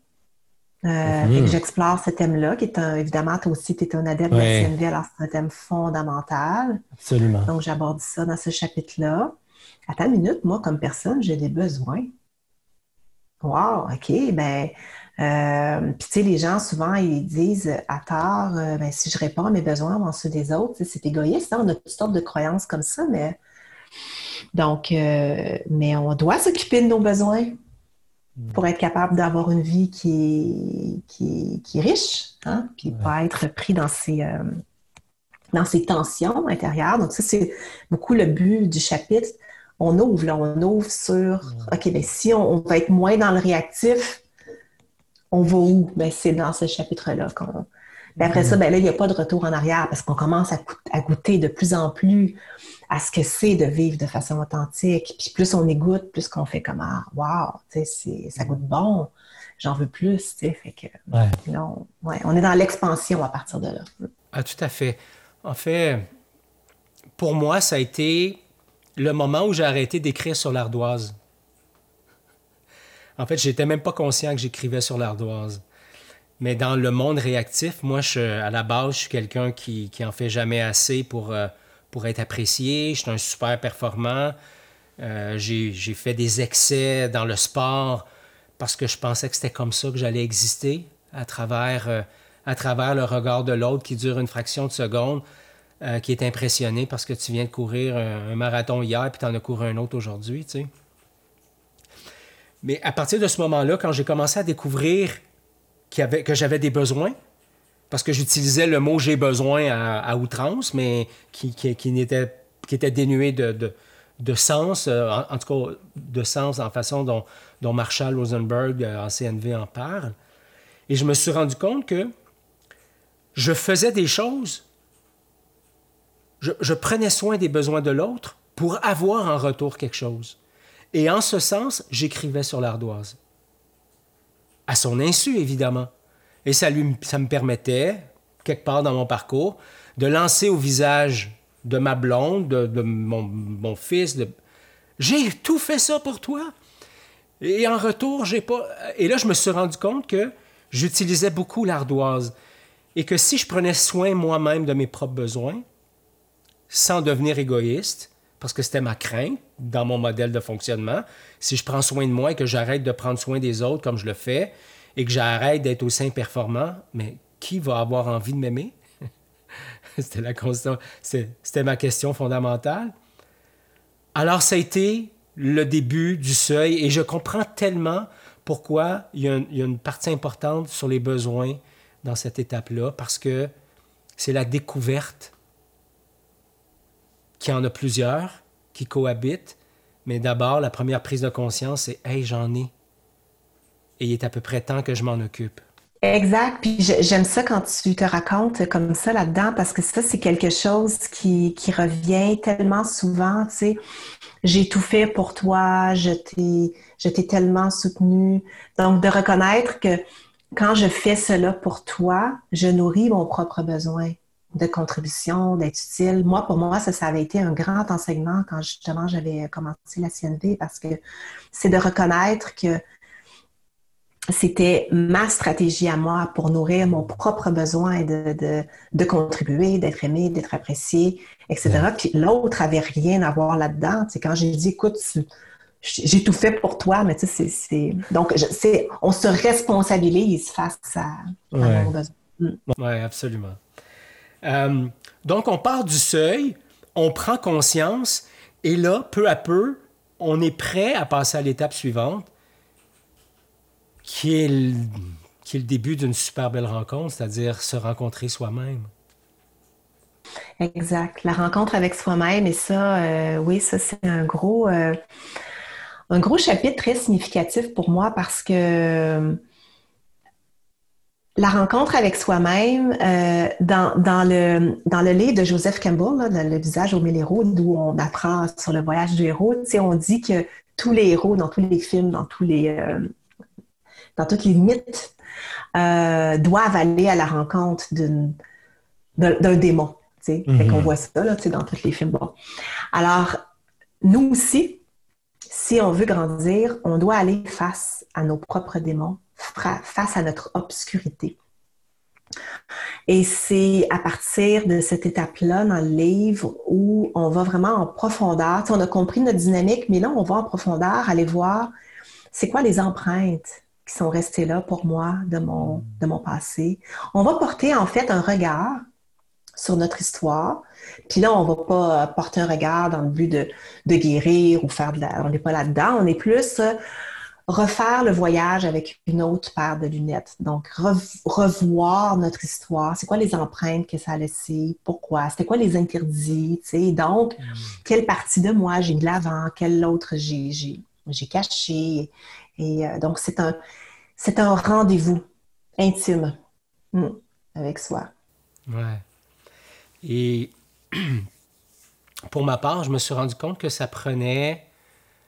Euh, mhm. J'explore ce thème-là, qui est un, évidemment, toi aussi, tu es un adepte de la CNV, alors c'est un thème fondamental. Absolument. Donc, j'aborde ça dans ce chapitre-là. À ta minute, moi, comme personne, j'ai des besoins. Wow, OK, ben, euh, puis, tu sais, les gens, souvent, ils disent à tort, euh, ben, si je réponds à mes besoins avant ceux des autres, c'est égoïste. Hein? On a toutes sortes de croyances comme ça, mais. Donc, euh, mais on doit s'occuper de nos besoins pour être capable d'avoir une vie qui est, qui, est riche, hein? puis pas être pris dans ces, dans ces tensions intérieures. Donc, ça, c'est beaucoup le but du chapitre. On ouvre, là, on ouvre sur, OK, bien, si on, on va être moins dans le réactif, on va où? Ben, c'est dans ce chapitre-là qu'on. après ça, ben là, il n'y a pas de retour en arrière parce qu'on commence à, goûter de plus en plus à ce que c'est de vivre de façon authentique. Puis plus on égoute, plus qu'on fait comme Ah, wow, ça goûte bon, j'en veux plus. Fait que, on, est dans l'expansion à partir de là. Ah, tout à fait. En fait, pour moi, ça a été le moment où j'ai arrêté d'écrire sur l'ardoise. En fait, j'étais même pas conscient que j'écrivais sur l'ardoise. Mais dans le monde réactif, moi, je, à la base, je suis quelqu'un qui, qui en fait jamais assez pour, euh, être apprécié. Je suis un super performant. Euh, j'ai fait des excès dans le sport parce que je pensais que c'était comme ça que j'allais exister à travers, euh, le regard de l'autre qui dure une fraction de seconde, qui est impressionné parce que tu viens de courir un, marathon hier puis tu en as couru un autre aujourd'hui. Mais à partir de ce moment-là, quand j'ai commencé à découvrir que j'avais des besoins, parce que j'utilisais le mot j'ai besoin à, outrance, mais qui, qui, était, dénué de, de, sens, euh, en, tout cas de sens en façon dont, Marshall Rosenberg euh, en CNV en parle. Et je me suis rendu compte que je faisais des choses, je prenais soin des besoins de l'autre pour avoir en retour quelque chose. Et en ce sens, j'écrivais sur l'ardoise. À son insu, évidemment. Et ça, me permettait, quelque part dans mon parcours, de lancer au visage de ma blonde, de, mon, fils, de... j'ai tout fait ça pour toi. Et en retour, j'ai pas. Et là, je me suis rendu compte que j'utilisais beaucoup l'ardoise. Et que si je prenais soin moi-même de mes propres besoins, sans devenir égoïste, parce que c'était ma crainte dans mon modèle de fonctionnement. Si je prends soin de moi et que j'arrête de prendre soin des autres comme je le fais et que j'arrête d'être aussi performant, mais qui va avoir envie de m'aimer? c'était la c'était ma question fondamentale. Alors, ça a été le début du seuil et je comprends tellement pourquoi il y a une partie importante sur les besoins dans cette étape-là, parce que c'est la découverte qui en a plusieurs, qui cohabitent. Mais d'abord, la première prise de conscience, c'est Hey, j'en ai. Et il est à peu près temps que je m'en occupe. Exact. Puis j'aime ça quand tu te racontes comme ça là-dedans parce que ça, c'est quelque chose qui, qui revient tellement souvent. Tu sais, j'ai tout fait pour toi, je t'ai, je t'ai tellement soutenu. Donc, de reconnaître que quand je fais cela pour toi, je nourris mon propre besoin de contribution, d'être utile. Moi, pour moi, ça, ça avait été un grand enseignement quand justement j'avais commencé la CNV parce que c'est de reconnaître que c'était ma stratégie à moi pour nourrir mon propre besoin de, de, contribuer, d'être aimé, d'être apprécié, etc. Puis l'autre avait rien à voir là-dedans. C'est quand j'ai dit, écoute, j'ai tout fait pour toi, mais tu sais, c'est... Donc, on se responsabilise face à, mon besoin. Mm. Oui, absolument. Euh, donc, on part du seuil, on prend conscience, et là, peu à peu, on est prêt à passer à l'étape suivante, qui est le, début d'une super belle rencontre, c'est-à-dire se rencontrer soi-même. Exact. La rencontre avec soi-même, et ça, euh, oui, ça, c'est un gros, euh, un gros chapitre très significatif pour moi parce que la rencontre avec soi-même, dans, dans, le, dans le livre de Joseph Campbell, Le visage au mille héros, d'où on apprend sur le voyage du héros, on dit que tous les héros, dans tous les films, dans tous les, dans toutes les mythes, euh, doivent aller à la rencontre d'un démon. Fait qu'on mhm. voit ça là, dans tous les films. Alors, nous aussi, si on veut grandir, on doit aller face à nos propres démons, face à notre obscurité. Et c'est à partir de cette étape-là dans le livre où on va vraiment en profondeur. on a compris notre dynamique, mais là, on va en profondeur aller voir c'est quoi les empreintes qui sont restés là pour moi de mon, passé. On va porter en fait un regard sur notre histoire. Puis là, on ne va pas porter un regard dans le but de, de guérir ou faire de la... On n'est pas là-dedans. On est plus euh, refaire le voyage avec une autre paire de lunettes. Donc, revoir notre histoire. C'est quoi les empreintes que ça a laissées? Pourquoi? C'était quoi les interdits? Donc, mm. quelle partie de moi j'ai de l'avant? Quelle autre j'ai caché? Et euh, donc, c'est un, c'est un rendez-vous intime hmm, avec soi. Ouais. Et pour ma part, je me suis rendu compte que ça prenait,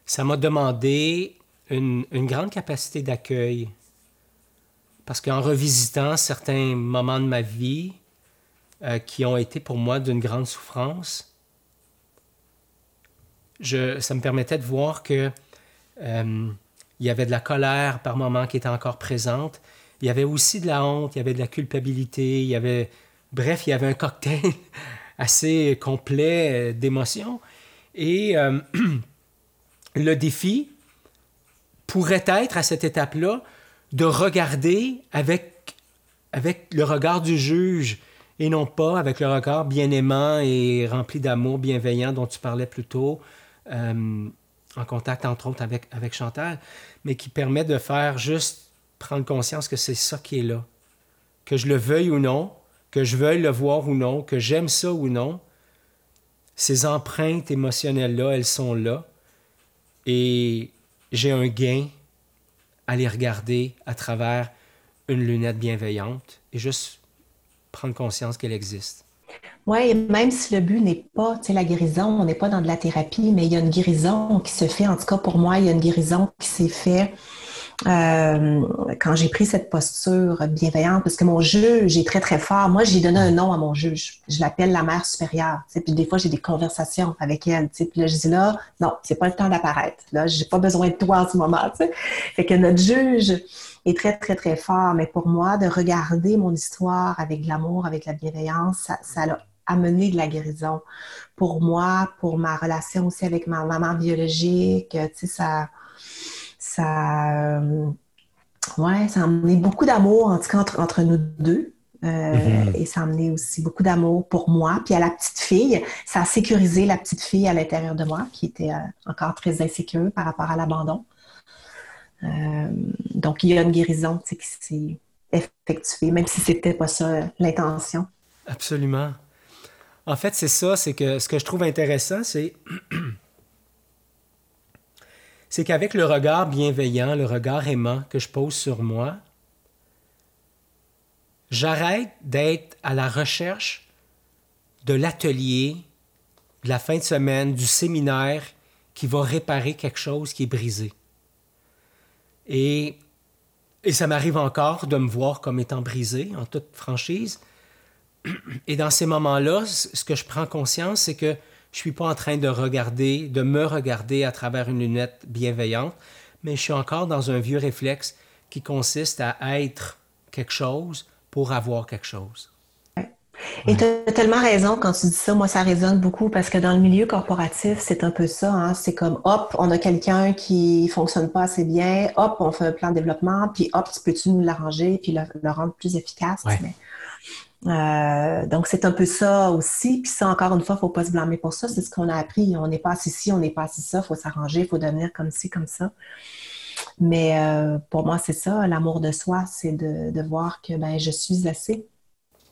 ça m'a demandé une, grande capacité d'accueil. Parce qu'en revisitant certains moments de ma vie euh, qui ont été pour moi d'une grande souffrance, ça me permettait de voir que euh, il y avait de la colère par moments qui était encore présente. Il y avait aussi de la honte, il y avait de la culpabilité, il y avait... Bref, il y avait un cocktail assez complet euh, d'émotions. Et le défi pourrait être à cette étape-là de regarder avec, avec le regard du juge et non pas avec le regard bien aimant et rempli d'amour bienveillant dont tu parlais plus tôt. Euh, en contact entre autres avec, avec Chantal, mais qui permet de faire juste prendre conscience que c'est ça qui est là. Que je le veuille ou non, que je veuille le voir ou non, que j'aime ça ou non, ces empreintes émotionnelles-là, elles sont là. Et j'ai un gain à les regarder à travers une lunette bienveillante et juste prendre conscience qu'elle existe. Oui, même si le but n'est pas, la guérison, on n'est pas dans de la thérapie, mais il y a une guérison qui se fait, en tout cas pour moi, il y a une guérison qui s'est faite euh, quand j'ai pris cette posture bienveillante, parce que mon juge est très, très fort. Moi, j'ai donné un nom à mon juge. Je l'appelle la mère supérieure. Puis des fois, j'ai des conversations avec elle. Tu sais, puis là, je dis là, non, c'est pas le temps d'apparaître. Là, j'ai pas besoin de toi en ce moment. Tu sais. Fait que notre juge est très, très, très fort. Mais pour moi, de regarder mon histoire avec de l'amour, avec la bienveillance, ça, ça amener de la guérison. Pour moi, pour ma relation aussi avec ma maman biologique, tu sais, ça, ça, euh, ouais, ça a amené beaucoup d'amour, en tout cas, entre, nous deux. Euh, mm-hmm. Et ça a amené aussi beaucoup d'amour pour moi. Puis à la petite fille, ça a sécurisé la petite fille à l'intérieur de moi, qui était euh, encore très insécure par rapport à l'abandon. donc, il y a une guérison qui s'est effectuée, même si ce n'était pas ça l'intention. Absolument. En fait, c'est ça, c'est que ce que je trouve intéressant, c'est c'est qu'avec le regard bienveillant, le regard aimant que je pose sur moi, j'arrête d'être à la recherche de l'atelier, de la fin de semaine, du séminaire qui va réparer quelque chose qui est brisé. Et, et ça m'arrive encore de me voir comme étant brisé, en toute franchise. Et dans ces moments-là, ce que je prends conscience, c'est que je ne suis pas en train de regarder, de me regarder à travers une lunette bienveillante, mais je suis encore dans un vieux réflexe qui consiste à être quelque chose pour avoir quelque chose. Et tu as tellement raison quand tu dis ça. Moi, ça résonne beaucoup parce que dans le milieu corporatif, c'est un peu ça. Hein. C'est comme, hop, on a quelqu'un qui fonctionne pas assez bien. Hop, on fait un plan de développement. Puis, hop, peux-tu nous l'arranger puis le, rendre plus efficace? Euh, donc, c'est un peu ça aussi. Puis ça, encore une fois, il ne faut pas se blâmer pour ça. C'est ce qu'on a appris. On n'est pas assis ici, on n'est pas assis ça. Il faut s'arranger, il faut devenir comme ci, comme ça. Mais euh, pour moi, c'est ça, l'amour de soi, c'est de, voir que ben, je suis assez.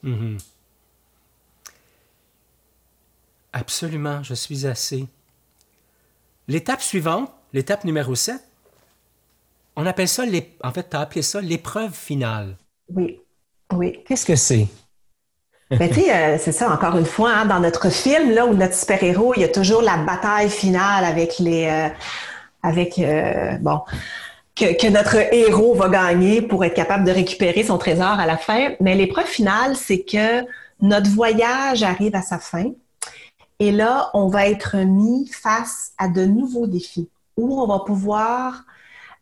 Mm-hmm. Absolument, je suis assez. L'étape suivante, l'étape numéro 7, on appelle ça, en fait, tu as appelé ça l'épreuve finale. Oui, oui. Qu'est-ce que c'est? Ben, tu euh, c'est ça, encore une fois, hein, dans notre film, là, où notre super-héros, il y a toujours la bataille finale avec les. Euh, avec. Euh, bon. Que, que, notre héros va gagner pour être capable de récupérer son trésor à la fin. Mais l'épreuve finale, c'est que notre voyage arrive à sa fin. Et là, on va être mis face à de nouveaux défis où on va pouvoir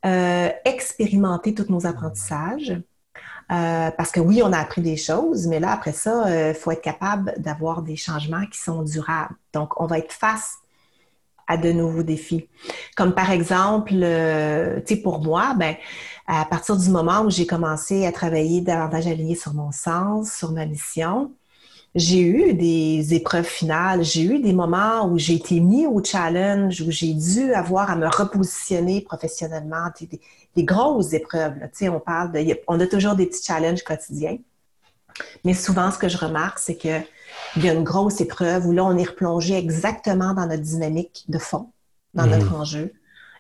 euh, expérimenter tous nos apprentissages. Euh, parce que oui, on a appris des choses, mais là, après ça, il euh, faut être capable d'avoir des changements qui sont durables. Donc, on va être face à de nouveaux défis. Comme par exemple, tu sais, pour moi, ben, à partir du moment où j'ai commencé à travailler davantage aligné sur mon sens, sur ma mission, j'ai eu des épreuves finales, j'ai eu des moments où j'ai été mis au challenge, où j'ai dû avoir à me repositionner professionnellement, des, grosses épreuves. Là. On parle de, on a toujours des petits challenges quotidiens. Mais souvent, ce que je remarque, c'est qu'il y a une grosse épreuve où là, on est replongé exactement dans notre dynamique de fond, dans mmh. notre enjeu.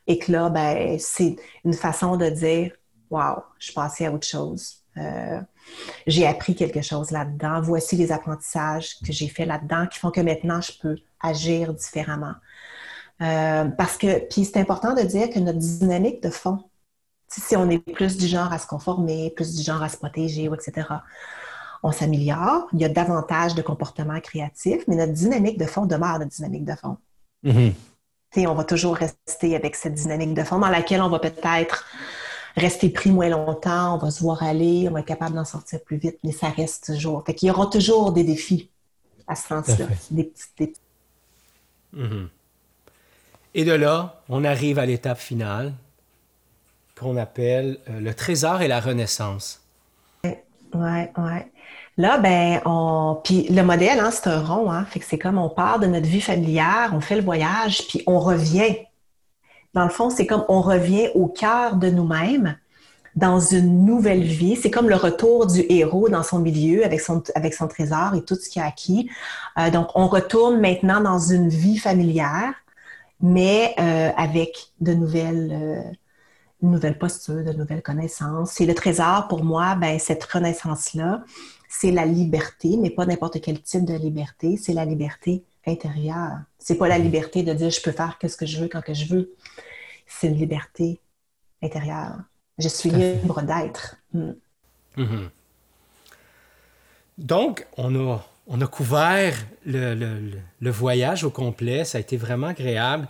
Et que là, ben, c'est une façon de dire Waouh, je suis passée à autre chose. Euh, j'ai appris quelque chose là-dedans. Voici les apprentissages que j'ai fait là-dedans qui font que maintenant, je peux agir différemment. Euh, parce que, puis c'est important de dire que notre dynamique de fond, si on est plus du genre à se conformer, plus du genre à se protéger, etc., on s'améliore, il y a davantage de comportements créatifs, mais notre dynamique de fond demeure notre dynamique de fond. Mm-hmm. On va toujours rester avec cette dynamique de fond dans laquelle on va peut-être rester pris moins longtemps, on va se voir aller, on va être capable d'en sortir plus vite, mais ça reste toujours. Fait qu'il y aura toujours des défis à ce sens-là. Des petits mm-hmm. Et de là, on arrive à l'étape finale qu'on appelle euh, le trésor et la renaissance. Oui, oui. Là, ben, on. Puis le modèle, hein, c'est un rond, hein. Fait que c'est comme on part de notre vie familière, on fait le voyage, puis on revient dans le fond, c'est comme on revient au cœur de nous-mêmes dans une nouvelle vie. C'est comme le retour du héros dans son milieu avec son, trésor et tout ce qu'il a acquis. Euh, donc, on retourne maintenant dans une vie familière, mais euh, avec de nouvelles, euh, nouvelles postures, de nouvelles connaissances. Et le trésor, pour moi, ben, cette renaissance-là, c'est la liberté, mais pas n'importe quel type de liberté, c'est la liberté intérieure. C'est pas la liberté de dire je peux faire ce que je veux quand que je veux. C'est une liberté intérieure. Je suis libre d'être. Hmm. Mm-hmm. Donc, on a, on a couvert le, voyage au complet. Ça a été vraiment agréable.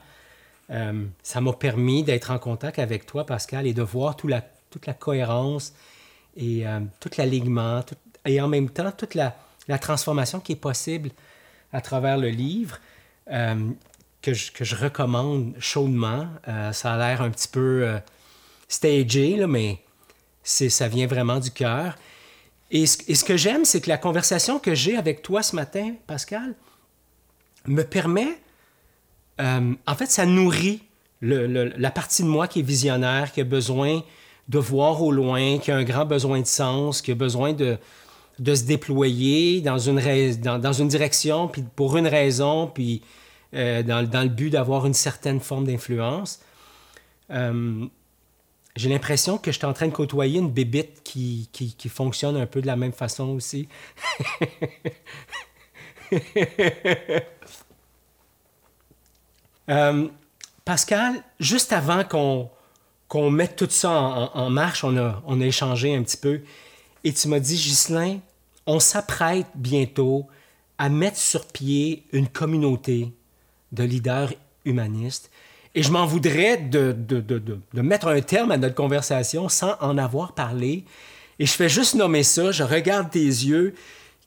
Euh, ça m'a permis d'être en contact avec toi, Pascal, et de voir la, toute la cohérence et euh, tout l'alignement, et en même temps toute la, la, transformation qui est possible à travers le livre. Euh, que, je, que je recommande chaudement. Euh, ça a l'air un petit peu euh, stagé, là, mais ça vient vraiment du cœur. Et ce, et ce que j'aime, c'est que la conversation que j'ai avec toi ce matin, Pascal, me permet, en fait, ça nourrit le, la partie de moi qui est visionnaire, qui a besoin de voir au loin, qui a un grand besoin de sens, qui a besoin de, de se déployer dans une, dans, une direction, puis pour une raison, puis euh, dans, dans, le but d'avoir une certaine forme d'influence. Euh, j'ai l'impression que je suis en train de côtoyer une bébite qui, qui, fonctionne un peu de la même façon aussi. Euh, Pascal, juste avant qu'on qu'on mette tout ça en, marche, on a, on a échangé un petit peu, et tu m'as dit, Ghislain, on s'apprête bientôt à mettre sur pied une communauté de leaders humanistes. Et je m'en voudrais de, de, de, de, mettre un terme à notre conversation sans en avoir parlé. Et je fais juste nommer ça, je regarde tes yeux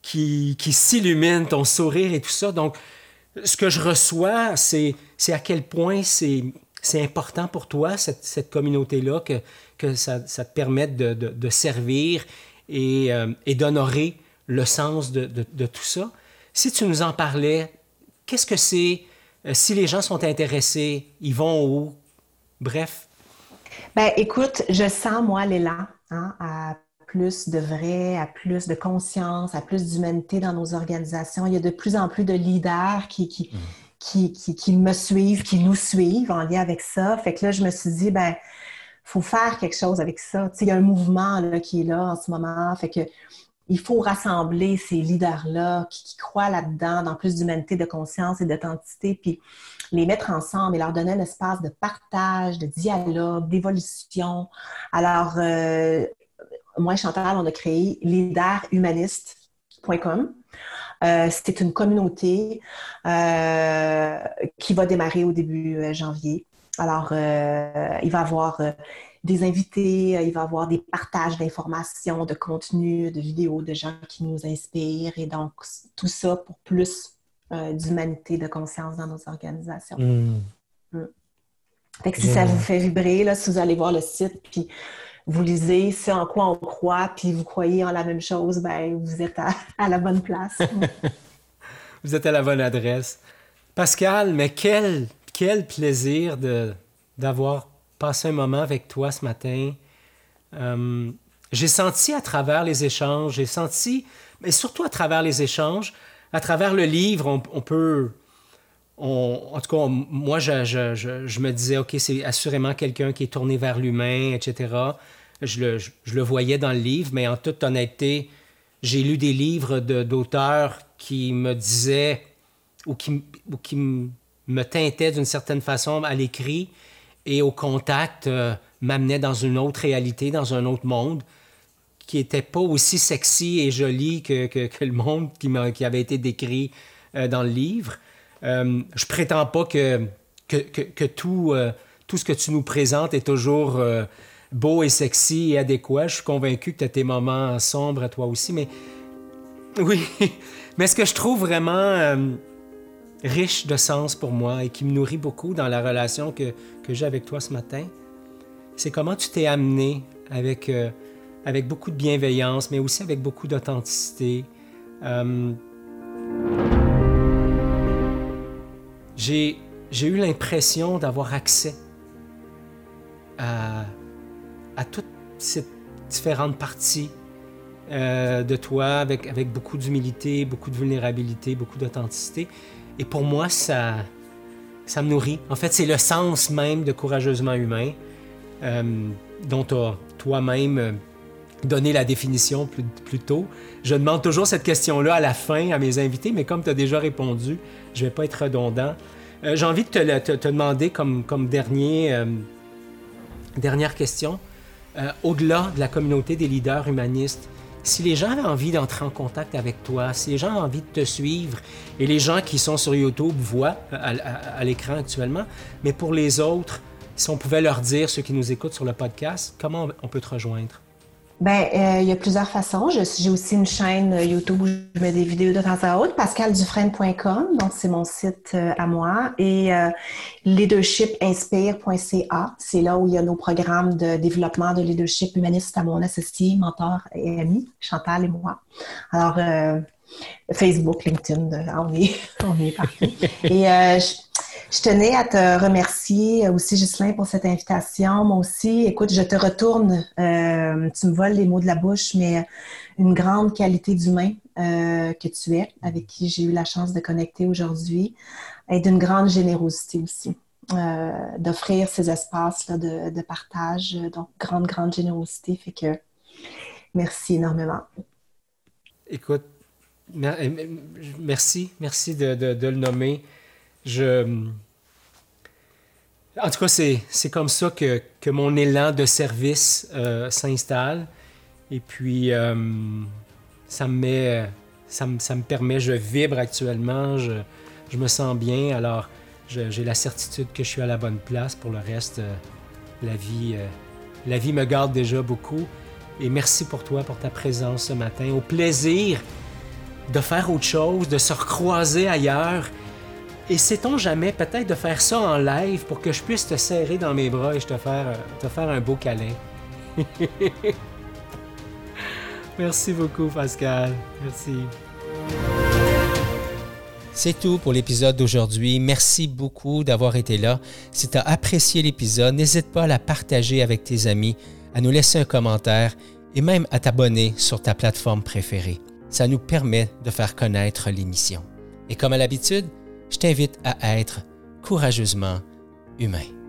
qui, qui s'illuminent, ton sourire et tout ça. Donc, ce que je reçois, c'est, à quel point c'est, c'est important pour toi, cette, cette communauté-là, que, que ça, ça, te permette de, de servir et, euh, et d'honorer le sens de, de, tout ça. Si tu nous en parlais, qu'est-ce que c'est? Euh, si les gens sont intéressés, ils vont où? Bref. Ben, écoute, je sens, moi, l'élan hein, à plus de vrai, à plus de conscience, à plus d'humanité dans nos organisations. Il y a de plus en plus de leaders qui, qui, mm. qui, qui, qui me suivent, qui nous suivent en lien avec ça. Fait que là, je me suis dit, ben, faut faire quelque chose avec ça. Tu sais, il y a un mouvement là, qui est là en ce moment. Fait que il faut rassembler ces leaders-là qui, croient là-dedans, dans plus d'humanité, de conscience et d'authenticité, puis les mettre ensemble et leur donner un espace de partage, de dialogue, d'évolution. Alors, euh, moi et Chantal, on a créé leaderhumaniste.com. Euh, c'est une communauté euh, qui va démarrer au début janvier. Alors, il va y avoir des invités, euh, il va y avoir des partages d'informations, de contenu, de vidéos de gens qui nous inspirent et donc tout ça pour plus euh, d'humanité, de conscience dans nos organisations. Fait que si ça vous fait vibrer, là, si vous allez voir le site, puis vous lisez ce en quoi on croit, puis vous croyez en la même chose, ben vous êtes à, la bonne place. vous êtes à la bonne adresse. Pascal, mais quel, quel plaisir de, d'avoir passé un moment avec toi ce matin. Euh, j'ai senti à travers les échanges, j'ai senti, mais surtout à travers les échanges, à travers le livre, on, peut, en tout cas, moi, je, je, me disais, OK, c'est assurément quelqu'un qui est tourné vers l'humain, etc. Je le, voyais dans le livre, mais en toute honnêteté, j'ai lu des livres d'auteurs qui me disaient ou qui me teintaient d'une certaine façon à l'écrit et au contact euh, m'amenait dans une autre réalité, dans un autre monde qui n'était pas aussi sexy et joli que, le monde qui, qui, avait été décrit euh, dans le livre. Euh, je prétends pas que tout, euh, tout ce que tu nous présentes est toujours beau et sexy et adéquat. Je suis convaincu que tu as tes moments sombres à toi aussi, mais oui. mais ce que je trouve vraiment riche de sens pour moi et qui me nourrit beaucoup dans la relation que, que j'ai avec toi ce matin, c'est comment tu t'es amené avec, euh, avec beaucoup de bienveillance, mais aussi avec beaucoup d'authenticité. Euh, j'ai, eu l'impression d'avoir accès à, à toutes ces différentes parties euh, de toi avec, avec beaucoup d'humilité, beaucoup de vulnérabilité, beaucoup d'authenticité. Et pour moi, ça, ça me nourrit. En fait, c'est le sens même de Courageusement Humain, euh, dont tu as toi-même euh, donné la définition plus, tôt. Je demande toujours cette question-là à la fin à mes invités, mais comme tu as déjà répondu, je ne vais pas être redondant. Euh, j'ai envie de te, te, demander comme, comme dernier, dernière question, au-delà de la communauté des leaders humanistes, si les gens avaient envie d'entrer en contact avec toi, si les gens ont envie de te suivre, et les gens qui sont sur YouTube voient à, l'écran actuellement, mais pour les autres, si on pouvait leur dire, ceux qui nous écoutent sur le podcast, comment on peut te rejoindre? Ben, euh, il y a plusieurs façons. J'ai aussi une chaîne euh, YouTube où je mets des vidéos de temps à autre, pascaldufresne.com, donc c'est mon site euh, à moi, et leadershipinspire.ca, c'est là où il y a nos programmes de développement de leadership humaniste à mon associé, mentor et ami, Chantal et moi. Alors, Facebook, LinkedIn, on est, on est partout. et je, je tenais à te remercier aussi, Ghislain, pour cette invitation. Moi aussi, écoute, je te retourne, euh, tu me voles les mots de la bouche, mais une grande qualité d'humain euh, que tu es, avec qui j'ai eu la chance de connecter aujourd'hui, et d'une grande générosité aussi. d'offrir ces espaces là, de, partage. Donc, grande, grande générosité. Fait que merci énormément. Écoute, merci, merci de, le nommer. Je, en tout cas, c'est comme ça que, que, mon élan de service s'installe. Et puis, ça me met, ça me, ça me, permet, je vibre actuellement, je, je me sens bien. Alors, j'ai la certitude que je suis à la bonne place. Pour le reste, euh, la, vie, euh, la vie me garde déjà beaucoup. Et merci pour toi, pour ta présence ce matin. Au plaisir de faire autre chose, de se recroiser ailleurs. Et sait-on jamais peut-être de faire ça en live pour que je puisse te serrer dans mes bras et te faire, te faire un beau câlin? Merci beaucoup, Pascal. Merci. C'est tout pour l'épisode d'aujourd'hui. Merci beaucoup d'avoir été là. Si tu as apprécié l'épisode, n'hésite pas à la partager avec tes amis, à nous laisser un commentaire et même à t'abonner sur ta plateforme préférée. Ça nous permet de faire connaître l'émission. Et comme à l'habitude, je t'invite à être courageusement humain.